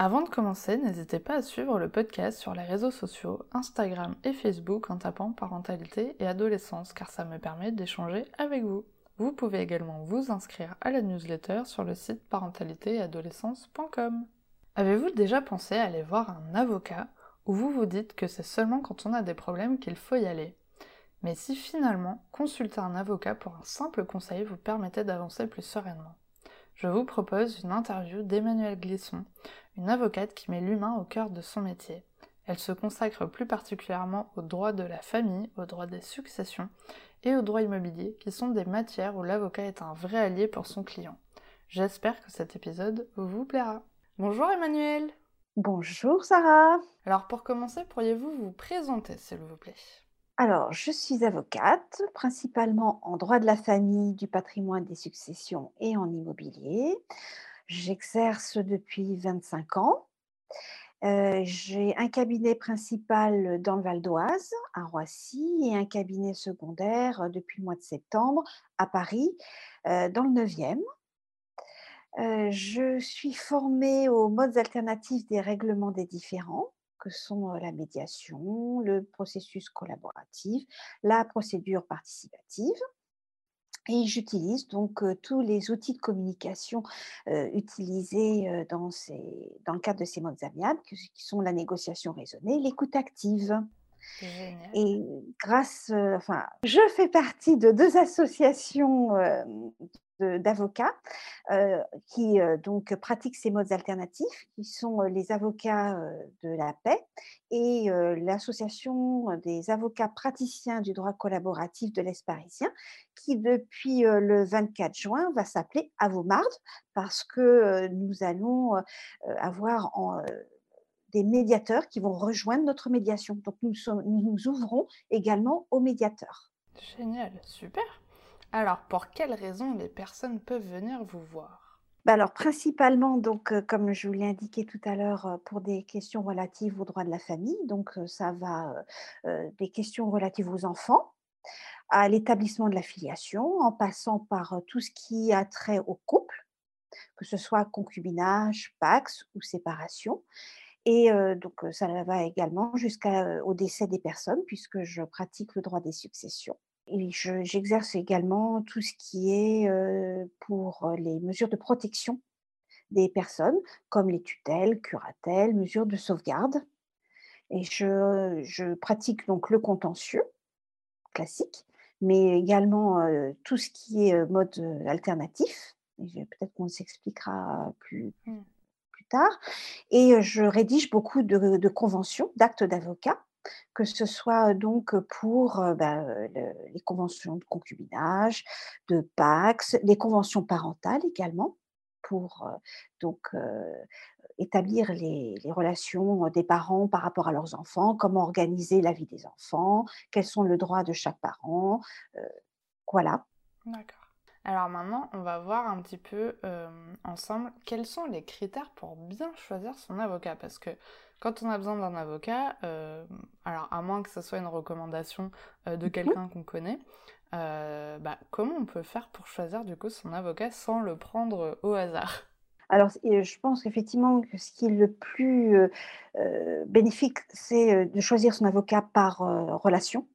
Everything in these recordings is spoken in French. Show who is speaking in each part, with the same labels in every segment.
Speaker 1: Avant de commencer, n'hésitez pas à suivre le podcast sur les réseaux sociaux, Instagram et Facebook en tapant parentalité et adolescence car ça me permet d'échanger avec vous. Vous pouvez également vous inscrire à la newsletter sur le site parentalitéadolescence.com. Avez-vous déjà pensé à aller voir un avocat ou vous vous dites que c'est seulement quand on a des problèmes qu'il faut y aller? Mais si finalement consulter un avocat pour un simple conseil vous permettait d'avancer plus sereinement je vous propose une interview d'Emmanuelle Glisson, une avocate qui met l'humain au cœur de son métier. Elle se consacre plus particulièrement aux droits de la famille, aux droits des successions et aux droits immobiliers, qui sont des matières où l'avocat est un vrai allié pour son client. J'espère que cet épisode vous plaira. Bonjour Emmanuel
Speaker 2: Bonjour Sarah
Speaker 1: Alors pour commencer, pourriez-vous vous présenter s'il vous plaît?
Speaker 2: Alors, je suis avocate, principalement en droit de la famille, du patrimoine, des successions et en immobilier. J'exerce depuis 25 ans. Euh, j'ai un cabinet principal dans le Val d'Oise, à Roissy, et un cabinet secondaire euh, depuis le mois de septembre à Paris, euh, dans le 9e. je suis formée aux modes alternatifs des règlements des différends que sont la médiation, le processus collaboratif, la procédure participative. Et j'utilise donc tous les outils de communication utilisés dans, dans le cadre de ces modes amiables, qui sont la négociation raisonnée, l'écoute active. Et grâce, enfin, je fais partie de deux associations d'avocats qui donc pratiquent ces modes alternatifs, qui sont les avocats de la paix et l'association des avocats praticiens du droit collaboratif de l'Est parisien, qui depuis le 24 juin va s'appeler Avomard parce que nous allons avoir des médiateurs qui vont rejoindre notre médiation. Donc nous, nous nous ouvrons également aux médiateurs.
Speaker 1: Génial, super. Alors, pour quelles raisons les personnes peuvent venir vous voir?
Speaker 2: Bah alors, principalement, donc, euh, comme je vous l'ai indiqué tout à l'heure, euh, pour des questions relatives aux droits de la famille. Donc, euh, ça va des questions relatives aux enfants, à l'établissement de la filiation, en passant par tout ce qui a trait au couple, que ce soit concubinage, pax ou séparation. Et donc, ça va également jusqu'au décès des personnes, puisque je pratique le droit des successions. Et j'exerce également tout ce qui est pour les mesures de protection des personnes, comme les tutelles, curatelles, mesures de sauvegarde. Et je, pratique donc le contentieux classique, mais également tout ce qui est mode alternatif. Peut-être qu'on s'expliquera plus, mmh. Et je rédige beaucoup de conventions, d'actes d'avocat que ce soit donc pour bah, les conventions de concubinage, de Pax, les conventions parentales également, pour donc établir les, relations des parents par rapport à leurs enfants, comment organiser la vie des enfants, quels sont les droits de chaque parent, voilà.
Speaker 1: D'accord. Alors maintenant, on va voir un petit peu ensemble quels sont les critères pour bien choisir son avocat. Parce que quand on a besoin d'un avocat, euh, alors à moins que ce soit une recommandation euh, de mhm. quelqu'un qu'on connaît, euh, bah, comment on peut faire pour choisir du coup son avocat sans le prendre au hasard?
Speaker 2: Alors, je pense qu'effectivement, ce qui est le plus bénéfique, c'est de choisir son avocat par relation.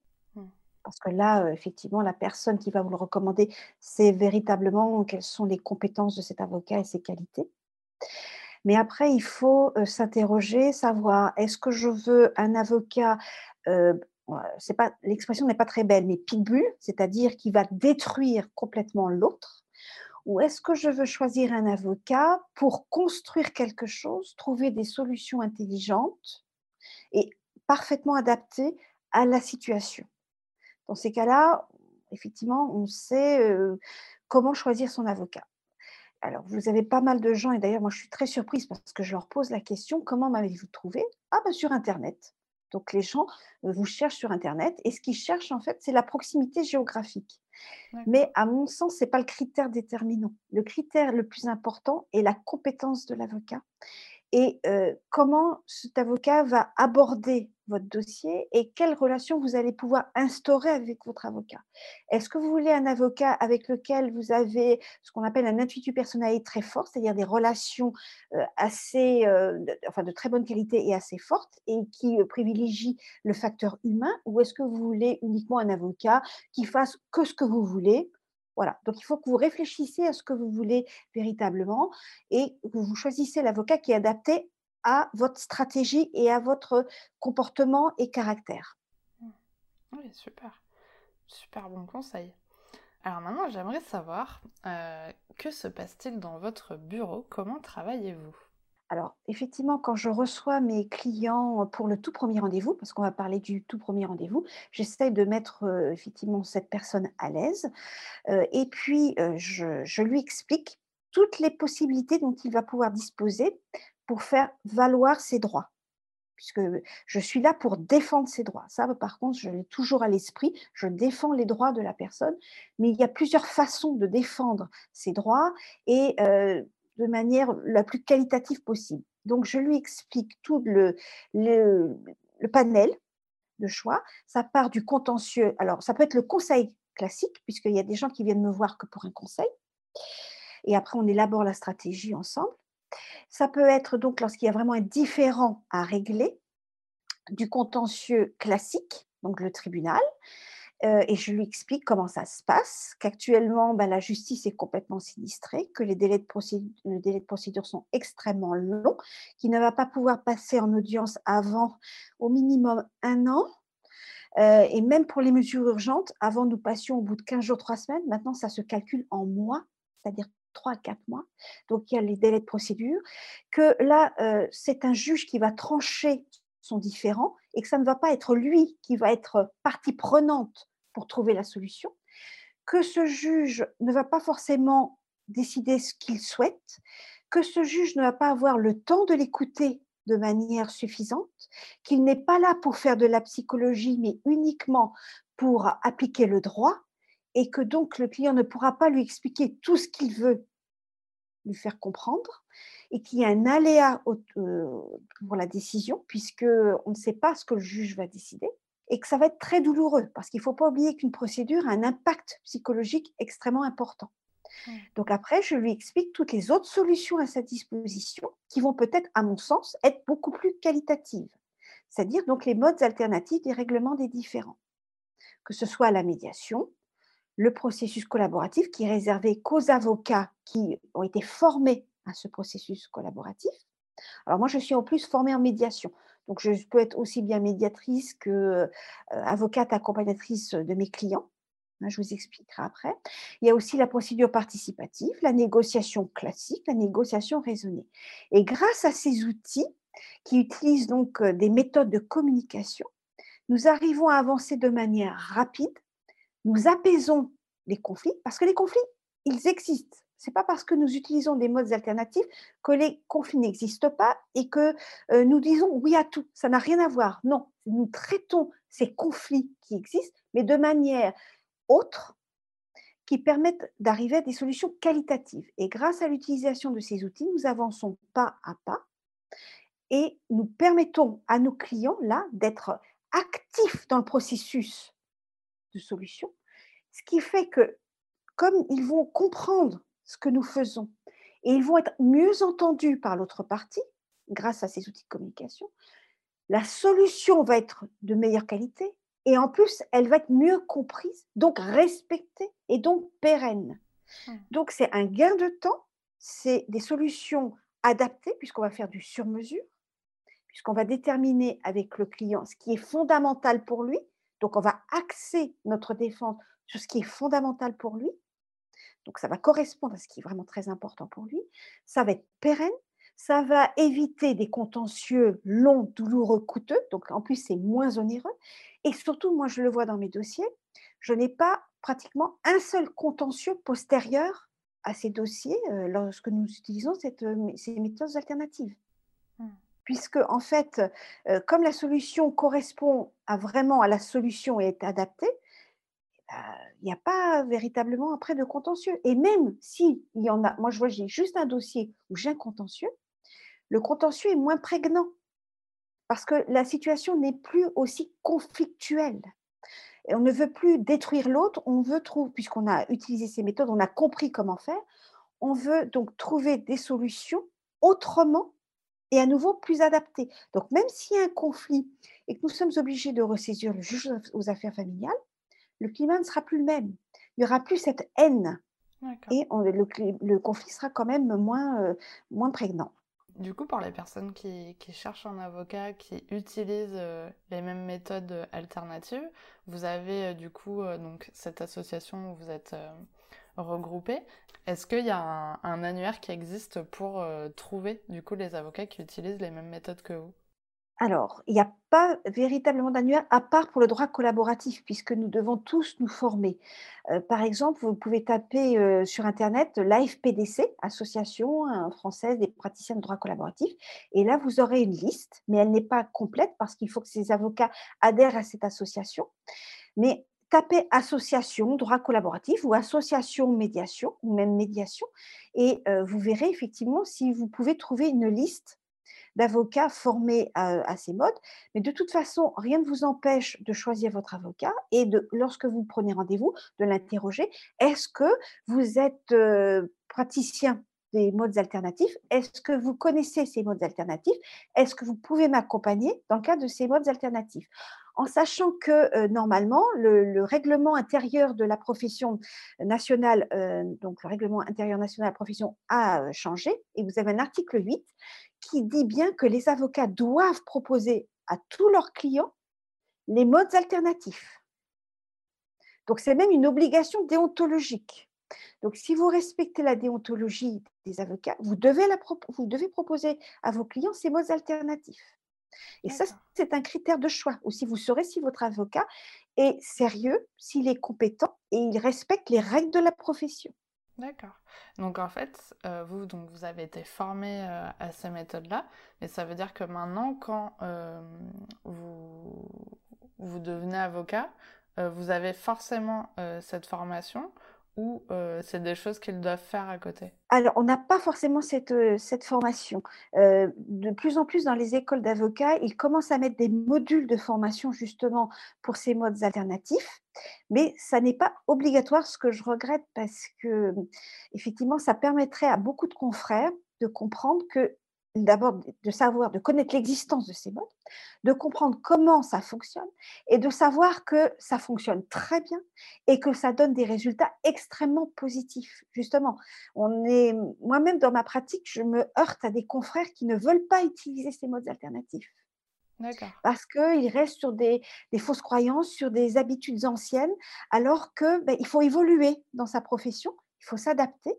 Speaker 2: Parce que là, effectivement, la personne qui va vous le recommander sait véritablement quelles sont les compétences de cet avocat et ses qualités. Mais après, il faut s'interroger, savoir est-ce que je veux un avocat, c'est pas l'expression n'est pas très belle, mais pitbull, c'est-à-dire qui va détruire complètement l'autre, ou est-ce que je veux choisir un avocat pour construire quelque chose, trouver des solutions intelligentes et parfaitement adaptées à la situation? Dans ces cas-là, effectivement, on sait comment choisir son avocat. Alors, vous avez pas mal de gens, et d'ailleurs, moi, je suis très surprise parce que je leur pose la question comment m'avez-vous trouvé? Ah, ben sur Internet, Donc les gens vous cherchent sur internet et ce qu'ils cherchent en fait, c'est la proximité géographique. Mais à mon sens, ce n'est pas le critère déterminant. Le critère le plus important est la compétence de l'avocat et comment cet avocat va aborder votre dossier et quelle relation vous allez pouvoir instaurer avec votre avocat? Est-ce que vous voulez un avocat avec lequel vous avez ce qu'on appelle un intuitu personnel très fort, c'est-à-dire des relations assez, de, enfin de très bonne qualité et assez fortes et qui privilégie le facteur humain? Ou est-ce que vous voulez uniquement un avocat qui fasse que ce que vous voulez voilà, donc il faut que vous réfléchissiez à ce que vous voulez véritablement et que vous choisissez l'avocat qui est adapté à votre stratégie et à votre comportement et caractère.
Speaker 1: Mmh. Oui, super. Super bon conseil. Alors maintenant, j'aimerais savoir, euh, que se passe-t-il dans votre bureau? Comment travaillez-vous?
Speaker 2: Alors, effectivement, quand je reçois mes clients pour le tout premier rendez-vous, parce qu'on va parler du tout premier rendez-vous, j'essaie de mettre effectivement cette personne à l'aise. et puis, je, lui explique toutes les possibilités dont il va pouvoir disposer pour faire valoir ses droits. Puisque je suis là pour défendre ses droits. Ça, par contre, je l'ai toujours à l'esprit. Je défends les droits de la personne, mais il y a plusieurs façons de défendre ses droits. Et de manière la plus qualitative possible. Donc, je lui explique tout le, le, panel de choix. Ça part du contentieux. Alors, ça peut être le conseil classique, puisqu'il y a des gens qui viennent me voir que pour un conseil. Et après, on élabore la stratégie ensemble. Ça peut être donc lorsqu'il y a vraiment un différent à régler, du contentieux classique, donc le tribunal, et je lui explique comment ça se passe, qu'actuellement, bah, la justice est complètement sinistrée, que les délais, de procédure, sont extrêmement longs, qu'il ne va pas pouvoir passer en audience avant au minimum un an. et même pour les mesures urgentes, avant nous passions au bout de 15 jours, 3 semaines, maintenant ça se calcule en mois, c'est-à-dire 3 à 4 mois. Donc il y a les délais de procédure, que là, c'est un juge qui va trancher son différent et que ça ne va pas être lui qui va être partie prenante pour trouver la solution, que ce juge ne va pas forcément décider ce qu'il souhaite, que ce juge ne va pas avoir le temps de l'écouter de manière suffisante, qu'il n'est pas là pour faire de la psychologie, mais uniquement pour appliquer le droit, et que donc le client ne pourra pas lui expliquer tout ce qu'il veut lui faire comprendre, et qu'il y a un aléa euh, pour la décision, puisque on ne sait pas ce que le juge va décider et que ça va être très douloureux parce qu'il ne faut pas oublier qu'une procédure a un impact psychologique extrêmement important. Donc après, je lui explique toutes les autres solutions à sa disposition qui vont peut-être, à mon sens, être beaucoup plus qualitatives. C'est-à-dire donc les modes alternatifs des règlements des différends. Que ce soit la médiation, le processus collaboratif qui est réservé qu'aux avocats qui ont été formés à ce processus collaboratif. Alors moi, je suis en plus formée en médiation. Donc, je peux être aussi bien médiatrice que euh, avocate accompagnatrice de mes clients. Hein, je vous expliquerai après. Il y a aussi la procédure participative, la négociation classique, la négociation raisonnée. Et grâce à ces outils qui utilisent donc des méthodes de communication, nous arrivons à avancer de manière rapide, nous apaisons les conflits, parce que les conflits, ils existent n'est pas parce que nous utilisons des modes alternatifs que les conflits n'existent pas et que euh, nous disons oui à tout. Ça n'a rien à voir. Non, nous traitons ces conflits qui existent, mais de manière autre, qui permettent d'arriver à des solutions qualitatives. Et grâce à l'utilisation de ces outils, nous avançons pas à pas et nous permettons à nos clients, là, d'être actifs dans le processus de solution, ce qui fait que comme ils vont comprendre ce que nous faisons. Et ils vont être mieux entendus par l'autre partie grâce à ces outils de communication. La solution va être de meilleure qualité et en plus, elle va être mieux comprise, donc respectée et donc pérenne. Donc c'est un gain de temps, c'est des solutions adaptées puisqu'on va faire du sur-mesure, puisqu'on va déterminer avec le client ce qui est fondamental pour lui. Donc on va axer notre défense sur ce qui est fondamental pour lui donc ça va correspondre à ce qui est vraiment très important pour lui. Ça va être pérenne, ça va éviter des contentieux longs, douloureux, coûteux. Donc en plus, c'est moins onéreux. Et surtout, moi, je le vois dans mes dossiers, je n'ai pas pratiquement un seul contentieux postérieur à ces dossiers euh, lorsque nous utilisons cette, euh, ces méthodes alternatives.
Speaker 1: Mmh.
Speaker 2: puisque en fait, euh, comme la solution correspond à vraiment à la solution et est adaptée, il n'y a pas véritablement après de contentieux. Et même si il y en a, moi je vois, j'ai juste un dossier où j'ai un contentieux, le contentieux est moins prégnant parce que la situation n'est plus aussi conflictuelle. Et on ne veut plus détruire l'autre, on veut trouver, puisqu'on a utilisé ces méthodes, on a compris comment faire, on veut donc trouver des solutions autrement et à nouveau plus adaptées. Donc même s'il y a un conflit et que nous sommes obligés de ressaisir le juge aux affaires familiales, le climat ne sera plus le même. Il n'y aura plus cette haine et le, conflit sera quand même moins, euh, moins prégnant.
Speaker 1: Du coup, pour les personnes qui, cherchent un avocat, qui utilisent euh, les mêmes méthodes euh, alternatives, vous avez euh, du coup donc cette association où vous êtes regroupés. Est-ce qu'il y a un, un, annuaire qui existe pour trouver du coup les avocats qui utilisent les mêmes méthodes que vous?
Speaker 2: Alors, il n'y a pas véritablement d'annuaire à part pour le droit collaboratif, puisque nous devons tous nous former. Euh, par exemple, vous pouvez taper euh, sur Internet l'AFPDC, Association hein, française des praticiens de droit collaboratif, et là, vous aurez une liste, mais elle n'est pas complète parce qu'il faut que ces avocats adhèrent à cette association. Mais tapez association droit collaboratif ou association médiation, ou même médiation, et euh, vous verrez effectivement si vous pouvez trouver une liste d'avocats formés à, ces modes. Mais de toute façon, rien ne vous empêche de choisir votre avocat et de, lorsque vous prenez rendez-vous, de l'interroger. Est-ce que vous êtes euh, praticien des modes alternatifs? Est-ce que vous connaissez ces modes alternatifs? Est-ce que vous pouvez m'accompagner dans le cadre de ces modes alternatifs? En sachant que euh, normalement, le, règlement intérieur de la profession nationale, euh, donc le règlement intérieur national de la profession a changé, et vous avez un article 8 qui dit bien que les avocats doivent proposer à tous leurs clients les modes alternatifs. Donc c'est même une obligation déontologique. Donc si vous respectez la déontologie des avocats, vous devez, la vous devez proposer à vos clients ces modes alternatifs. Et ça, c'est un critère de choix. Aussi, vous saurez si votre avocat est sérieux, s'il est compétent et il respecte les règles de la profession.
Speaker 1: D'accord. Donc en fait, euh, vous, donc, vous avez été formé euh, à ces méthodes-là, mais ça veut dire que maintenant, quand euh, vous, vous devenez avocat, vous avez forcément cette formation ou c'est des choses qu'ils doivent faire à côté?
Speaker 2: Alors, on n'a pas forcément cette, cette formation. de plus en plus dans les écoles d'avocats, ils commencent à mettre des modules de formation justement pour ces modes alternatifs, mais ça n'est pas obligatoire, ce que je regrette parce que effectivement, ça permettrait à beaucoup de confrères de comprendre que d'abord de savoir, de connaître l'existence de ces modes, de comprendre comment ça fonctionne et de savoir que ça fonctionne très bien et que ça donne des résultats extrêmement positifs. Justement, on est, moi-même dans ma pratique, je me heurte à des confrères qui ne veulent pas utiliser ces modes alternatifs. Parce qu'ils restent sur des, fausses croyances, sur des habitudes anciennes, alors qu'il ben, faut évoluer dans sa profession, il faut s'adapter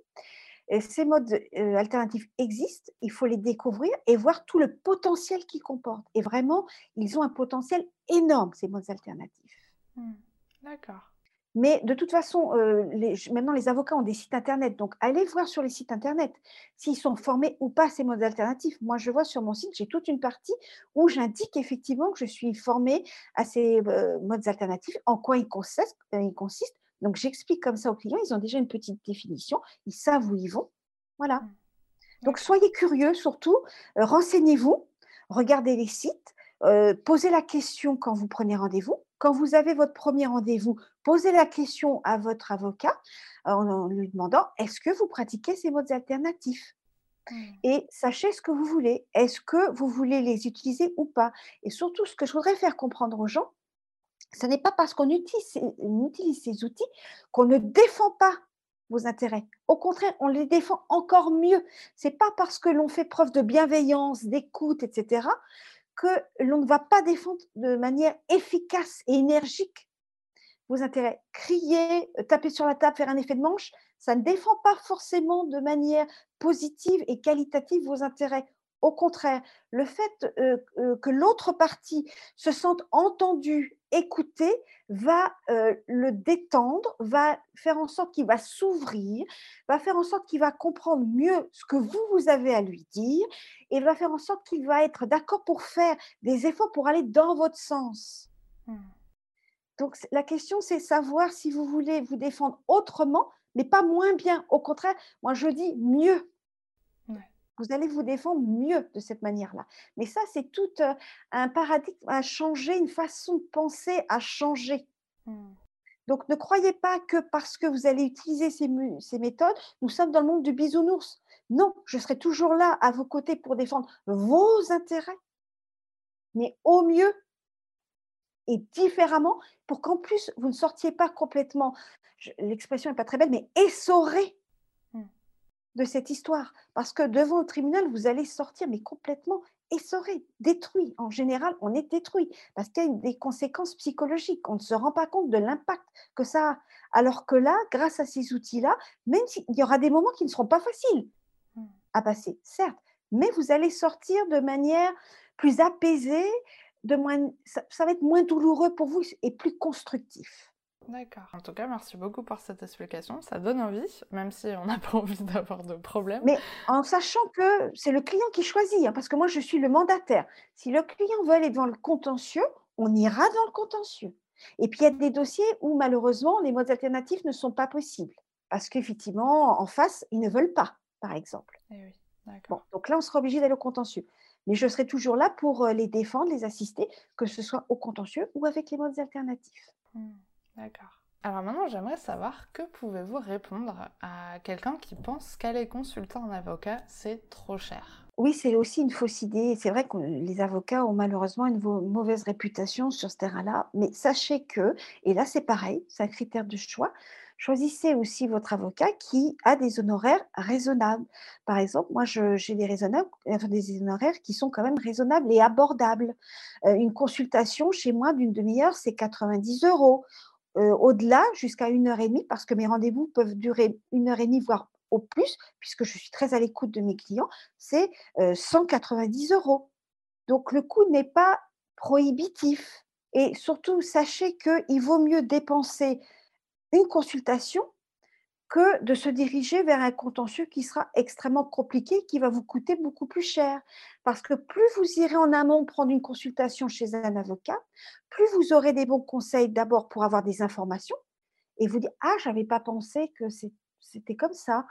Speaker 2: ces modes alternatifs existent, il faut les découvrir et voir tout le potentiel qu'ils comportent. Et vraiment, ils ont un potentiel énorme, ces modes alternatifs.
Speaker 1: Mmh. D'accord.
Speaker 2: Mais de toute façon, maintenant, les avocats ont des sites Internet. Donc, allez voir sur les sites Internet s'ils sont formés ou pas ces modes alternatifs. Moi, je vois sur mon site, j'ai toute une partie où j'indique effectivement que je suis formée à ces modes alternatifs, en quoi ils consistent, ils consistent donc, j'explique comme ça aux clients, ils ont déjà une petite définition, ils savent où ils vont. Voilà. Mmh. Donc, soyez curieux surtout, euh, renseignez-vous, regardez les sites, euh, posez la question quand vous prenez rendez-vous. Quand vous avez votre premier rendez-vous, posez la question à votre avocat euh, en, lui demandant est-ce que vous pratiquez ces modes alternatifs? Mmh. et sachez ce que vous voulez. Est-ce que vous voulez les utiliser ou pas? Et surtout, ce que je voudrais faire comprendre aux gens, ce n'est pas parce qu'on utilise, ces outils qu'on ne défend pas vos intérêts. Au contraire, on les défend encore mieux. Ce n'est pas parce que l'on fait preuve de bienveillance, d'écoute, etc., que l'on ne va pas défendre de manière efficace et énergique vos intérêts. Crier, taper sur la table, faire un effet de manche, ça ne défend pas forcément de manière positive et qualitative vos intérêts. Au contraire, le fait euh, euh, que l'autre partie se sente entendue, écoutée, va euh, le détendre, va faire en sorte qu'il va s'ouvrir, va faire en sorte qu'il va comprendre mieux ce que vous, vous avez à lui dire, et va faire en sorte qu'il va être d'accord pour faire des efforts pour aller dans votre sens. Mmh. Donc la question, c'est savoir si vous voulez vous défendre autrement, mais pas moins bien. Au contraire, moi je dis mieux vous allez vous défendre mieux de cette manière-là. Mais ça, c'est tout un paradigme à changer, une façon de penser à changer. Mmh. Donc, ne croyez pas que parce que vous allez utiliser ces, ces, méthodes, nous sommes dans le monde du bisounours. Non, je serai toujours là à vos côtés pour défendre vos intérêts, mais au mieux et différemment, pour qu'en plus, vous ne sortiez pas complètement, l'expression n'est pas très belle, mais essoré de cette histoire. Parce que devant le tribunal, vous allez sortir, mais complètement essoré, détruit. En général, on est détruit parce qu'il y a des conséquences psychologiques. On ne se rend pas compte de l'impact que ça a. Alors que là, grâce à ces outils-là, même s'il y aura des moments qui ne seront pas faciles mmh. à passer, certes, mais vous allez sortir de manière plus apaisée, de moins, ça va être moins douloureux pour vous et plus constructif.
Speaker 1: D'accord. En tout cas, merci beaucoup pour cette explication. Ça donne envie, même si on n'a pas envie d'avoir de problème.
Speaker 2: Mais en sachant que c'est le client qui choisit, hein, parce que moi, je suis le mandataire. Si le client veut aller devant le contentieux, on ira dans le contentieux. Et puis, il y a des dossiers où, malheureusement, les modes alternatifs ne sont pas possibles. Parce qu'effectivement, en face, ils ne veulent pas, par exemple. Eh oui, bon, donc là, on sera obligé d'aller au contentieux. Mais je serai toujours là pour euh, les défendre, les assister, que ce soit au contentieux ou avec les modes alternatifs.
Speaker 1: Hmm. D'accord. Alors maintenant, j'aimerais savoir que pouvez-vous répondre à quelqu'un qui pense qu'aller consulter un avocat, c'est trop cher?
Speaker 2: Oui, c'est aussi une fausse idée. C'est vrai que les avocats ont malheureusement une mauvaise réputation sur ce terrain-là. Mais sachez que, et là c'est pareil, c'est un critère de choix, choisissez aussi votre avocat qui a des honoraires raisonnables. Par exemple, moi, j'ai des, honoraires qui sont quand même raisonnables et abordables. Euh, une consultation chez moi d'une demi-heure, c'est 90 euros. Au-delà, jusqu'à une heure et demie, parce que mes rendez-vous peuvent durer une heure et demie, voire au plus, puisque je suis très à l'écoute de mes clients, c'est 190 euh, euros. Donc le coût n'est pas prohibitif. Et surtout, sachez qu'il vaut mieux dépenser une consultation que de se diriger vers un contentieux qui sera extrêmement compliqué, qui va vous coûter beaucoup plus cher. Parce que plus vous irez en amont prendre une consultation chez un avocat, plus vous aurez des bons conseils d'abord pour avoir des informations et vous dire Ah, je n'avais pas pensé que c'était comme ça.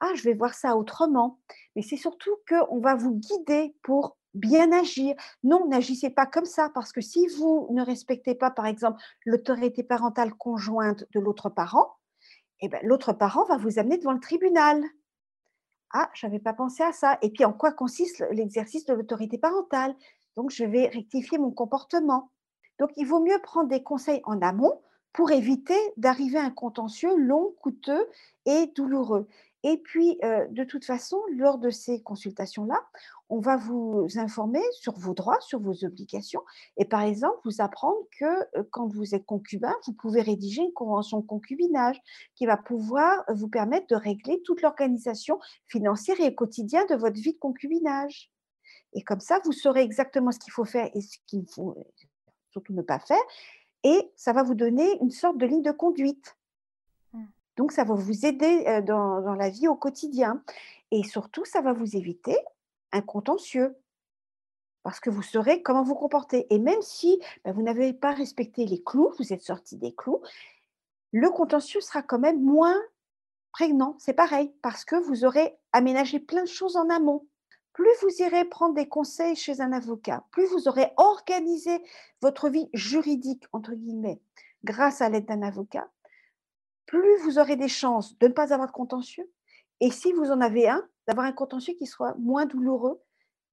Speaker 2: Ah, je vais voir ça autrement. Mais c'est surtout qu'on va vous guider pour bien agir. Non, n'agissez pas comme ça, parce que si vous ne respectez pas, par exemple, l'autorité parentale conjointe de l'autre parent, eh ben, l'autre parent va vous amener devant le tribunal. Ah, je n'avais pas pensé à ça. Et puis, en quoi consiste l'exercice de l'autorité parentale? Donc, je vais rectifier mon comportement. Donc, il vaut mieux prendre des conseils en amont pour éviter d'arriver à un contentieux long, coûteux et douloureux. Et puis, euh, de toute façon, lors de ces consultations-là, on va vous informer sur vos droits, sur vos obligations, et par exemple, vous apprendre que euh, quand vous êtes concubin, vous pouvez rédiger une convention de concubinage qui va pouvoir vous permettre de régler toute l'organisation financière et quotidienne de votre vie de concubinage. Et comme ça, vous saurez exactement ce qu'il faut faire et ce qu'il faut surtout ne pas faire, et ça va vous donner une sorte de ligne de conduite. Donc, ça va vous aider dans, la vie au quotidien. Et surtout, ça va vous éviter un contentieux parce que vous saurez comment vous comporter. Et même si ben, vous n'avez pas respecté les clous, vous êtes sorti des clous, le contentieux sera quand même moins prégnant. C'est pareil, parce que vous aurez aménagé plein de choses en amont. Plus vous irez prendre des conseils chez un avocat, plus vous aurez organisé votre vie juridique, entre guillemets, grâce à l'aide d'un avocat, plus vous aurez des chances de ne pas avoir de contentieux. Et si vous en avez un, d'avoir un contentieux qui soit moins douloureux,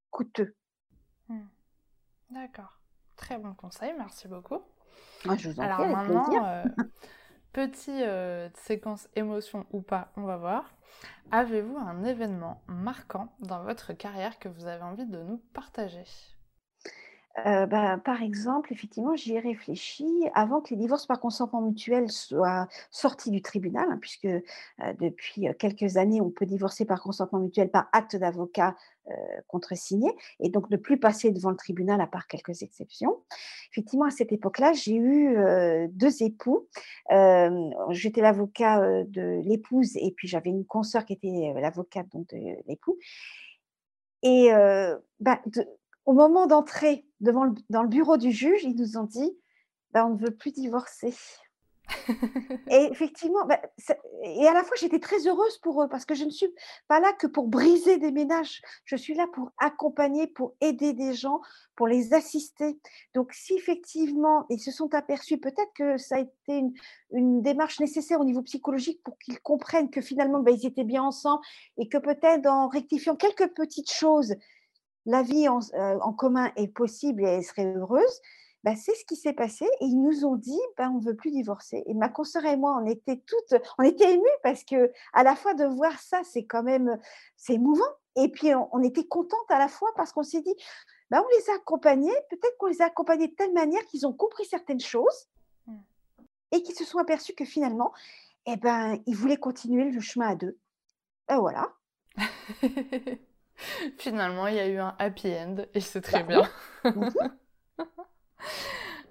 Speaker 2: coûteux.
Speaker 1: Hmm. D'accord. Très bon conseil, merci beaucoup.
Speaker 2: Moi, je vous en
Speaker 1: Alors maintenant, euh, petite euh, séquence émotion ou pas, on va voir. Avez-vous un événement marquant dans votre carrière que vous avez envie de nous partager?
Speaker 2: Heu, bah, par exemple, effectivement, j'y ai réfléchi avant que les divorces par consentement mutuel soient sortis du tribunal, hein, puisque, heu, depuis, heu, quelques années, on peut divorcer par consentement mutuel par acte d'avocat, heu, contresigné et donc ne plus passer devant le tribunal à part quelques exceptions. Effectivement, à cette époque-là, j'ai eu, heu, 2 époux. J'étais l'avocat, de l'épouse et puis j'avais une consoeur qui était, l'avocate de l'époux et de au moment d'entrer devant le dans le bureau du juge, ils nous ont dit: «Bah, on ne veut plus divorcer». Et effectivement, bah, et à la fois, j'étais très heureuse pour eux parce que je ne suis pas là que pour briser des ménages. Je suis là pour accompagner, pour aider des gens, pour les assister. Donc si effectivement ils se sont aperçus, peut-être que ça a été une une démarche nécessaire au niveau psychologique pour qu'ils comprennent que finalement, bah, ils étaient bien ensemble et que peut-être en rectifiant quelques petites choses, la vie en heu, en commun est possible et elle serait heureuse. Bah, c'est ce qui s'est passé et ils nous ont dit: «Bah, on ne veut plus divorcer» et ma consoeur et moi, on était toutes on était émues parce que à la fois de voir ça, c'est quand même, c'est émouvant et puis on était contentes à la fois parce qu'on s'est dit: «Bah, on les a accompagnés, peut-être qu'on les a accompagnés de telle manière qu'ils ont compris certaines choses et qu'ils se sont aperçus que finalement, et ben, ils voulaient continuer le chemin à 2». Et voilà.
Speaker 1: Finalement, il y a eu un happy end et c'est très
Speaker 2: Bah,
Speaker 1: bien.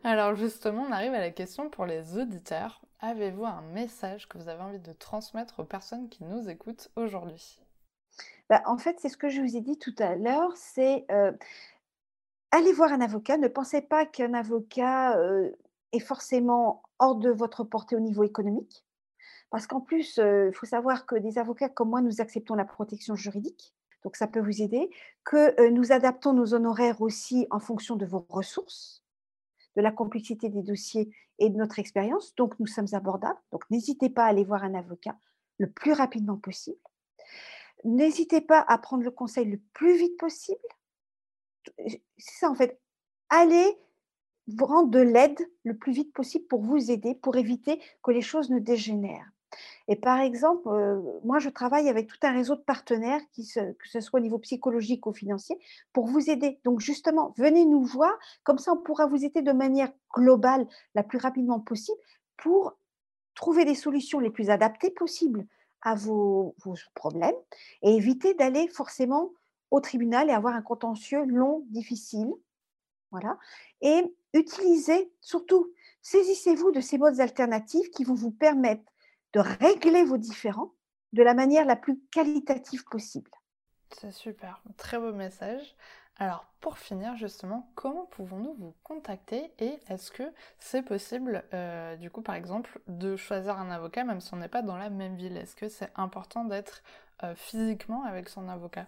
Speaker 1: Alors justement, on arrive à la question pour les auditeurs. Avez-vous un message que vous avez envie de transmettre aux personnes qui nous écoutent aujourd'hui?
Speaker 2: Bah, en fait, c'est ce que je vous ai dit tout à l'heure, c'est, heu, allez voir un avocat. Ne pensez pas qu'un avocat, heu, est forcément hors de votre portée au niveau économique. Parce qu'en plus, heu, il faut savoir que des avocats comme moi, nous acceptons la protection juridique, donc ça peut vous aider, que, heu, nous adaptons nos honoraires aussi en fonction de vos ressources, de la complexité des dossiers et de notre expérience, donc nous sommes abordables. Donc n'hésitez pas à aller voir un avocat le plus rapidement possible. N'hésitez pas à prendre le conseil le plus vite possible. c'est ça en fait. Allez vous rendre de l'aide le plus vite possible pour vous aider, pour éviter que les choses ne dégénèrent. Et par exemple, moi je travaille avec tout un réseau de partenaires qui que ce soit au niveau psychologique ou financier, pour vous aider. Donc justement, venez nous voir, comme ça on pourra vous aider de manière globale, la plus rapidement possible, pour trouver des solutions les plus adaptées possibles à vos vos problèmes et éviter d'aller forcément au tribunal et avoir un contentieux long, difficile. Voilà et utilisez surtout, saisissez-vous de ces modes alternatifs qui vont vous permettre de régler vos différends de la manière la plus qualitative possible.
Speaker 1: C'est super, très beau message. Alors pour finir justement, comment pouvons-nous vous contacter et est-ce que c'est possible, euh, du coup par exemple, de choisir un avocat même si on n'est pas dans la même ville? Est-ce que c'est important d'être euh, physiquement avec son avocat?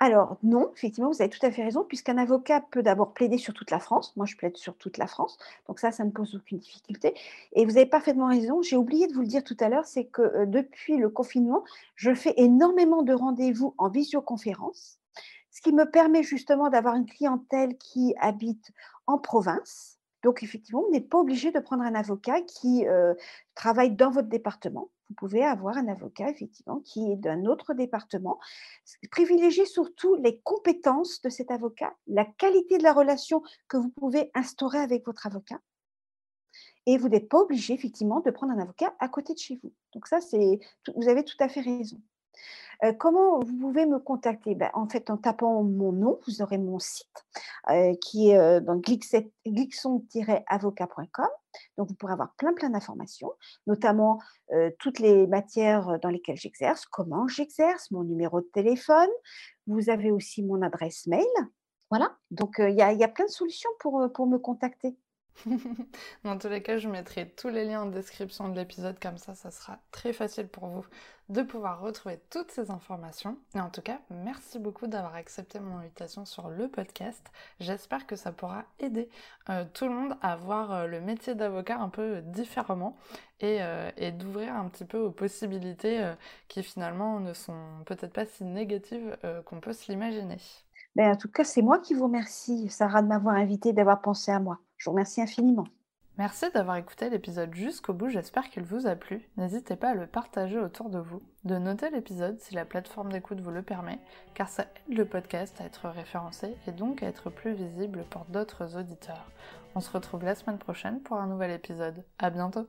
Speaker 2: Alors non, effectivement, vous avez tout à fait raison, puisqu'un avocat peut d'abord plaider sur toute la France. Moi, je plaide sur toute la France, donc ça, ça ne pose aucune difficulté. Et vous avez parfaitement raison. J'ai oublié de vous le dire tout à l'heure, c'est que euh, depuis le confinement, je fais énormément de rendez-vous en visioconférence, ce qui me permet justement d'avoir une clientèle qui habite en province. Donc effectivement, vous n'êtes pas obligé de prendre un avocat qui euh, travaille dans votre département. Vous pouvez avoir un avocat effectivement qui est d'un autre département. Privilégiez surtout les compétences de cet avocat, la qualité de la relation que vous pouvez instaurer avec votre avocat et vous n'êtes pas obligé effectivement de prendre un avocat à côté de chez vous. Donc ça, c'est vous avez tout à fait raison. Heu, comment vous pouvez me contacter? Bah, en fait, en tapant mon nom, vous aurez mon site, heu, qui est, glixet glixon-avocat.com. Donc vous pourrez avoir plein, plein d'informations, notamment, toutes les matières, dans lesquelles j'exerce, comment j'exerce, mon numéro de téléphone. Vous avez aussi mon adresse mail. Voilà, donc il y y a plein de solutions pour, pour me contacter.
Speaker 1: Dans tous les cas, je mettrai tous les liens en description de l'épisode, comme ça, ça sera très facile pour vous de pouvoir retrouver toutes ces informations. Et en tout cas, merci beaucoup d'avoir accepté mon invitation sur le podcast. J'espère que ça pourra aider euh, tout le monde à voir euh, le métier d'avocat un peu différemment et, euh, d'ouvrir un petit peu aux possibilités qui finalement ne sont peut-être pas si négatives qu'on peut se l'imaginer.
Speaker 2: Ben, en tout cas, c'est moi qui vous remercie, Sarah, de m'avoir invitée, d'avoir pensé à moi. Je vous remercie infiniment.
Speaker 1: Merci d'avoir écouté l'épisode jusqu'au bout, j'espère qu'il vous a plu. N'hésitez pas à le partager autour de vous, de noter l'épisode si la plateforme d'écoute vous le permet, car ça aide le podcast à être référencé et donc à être plus visible pour d'autres auditeurs. On se retrouve la semaine prochaine pour un nouvel épisode. À bientôt!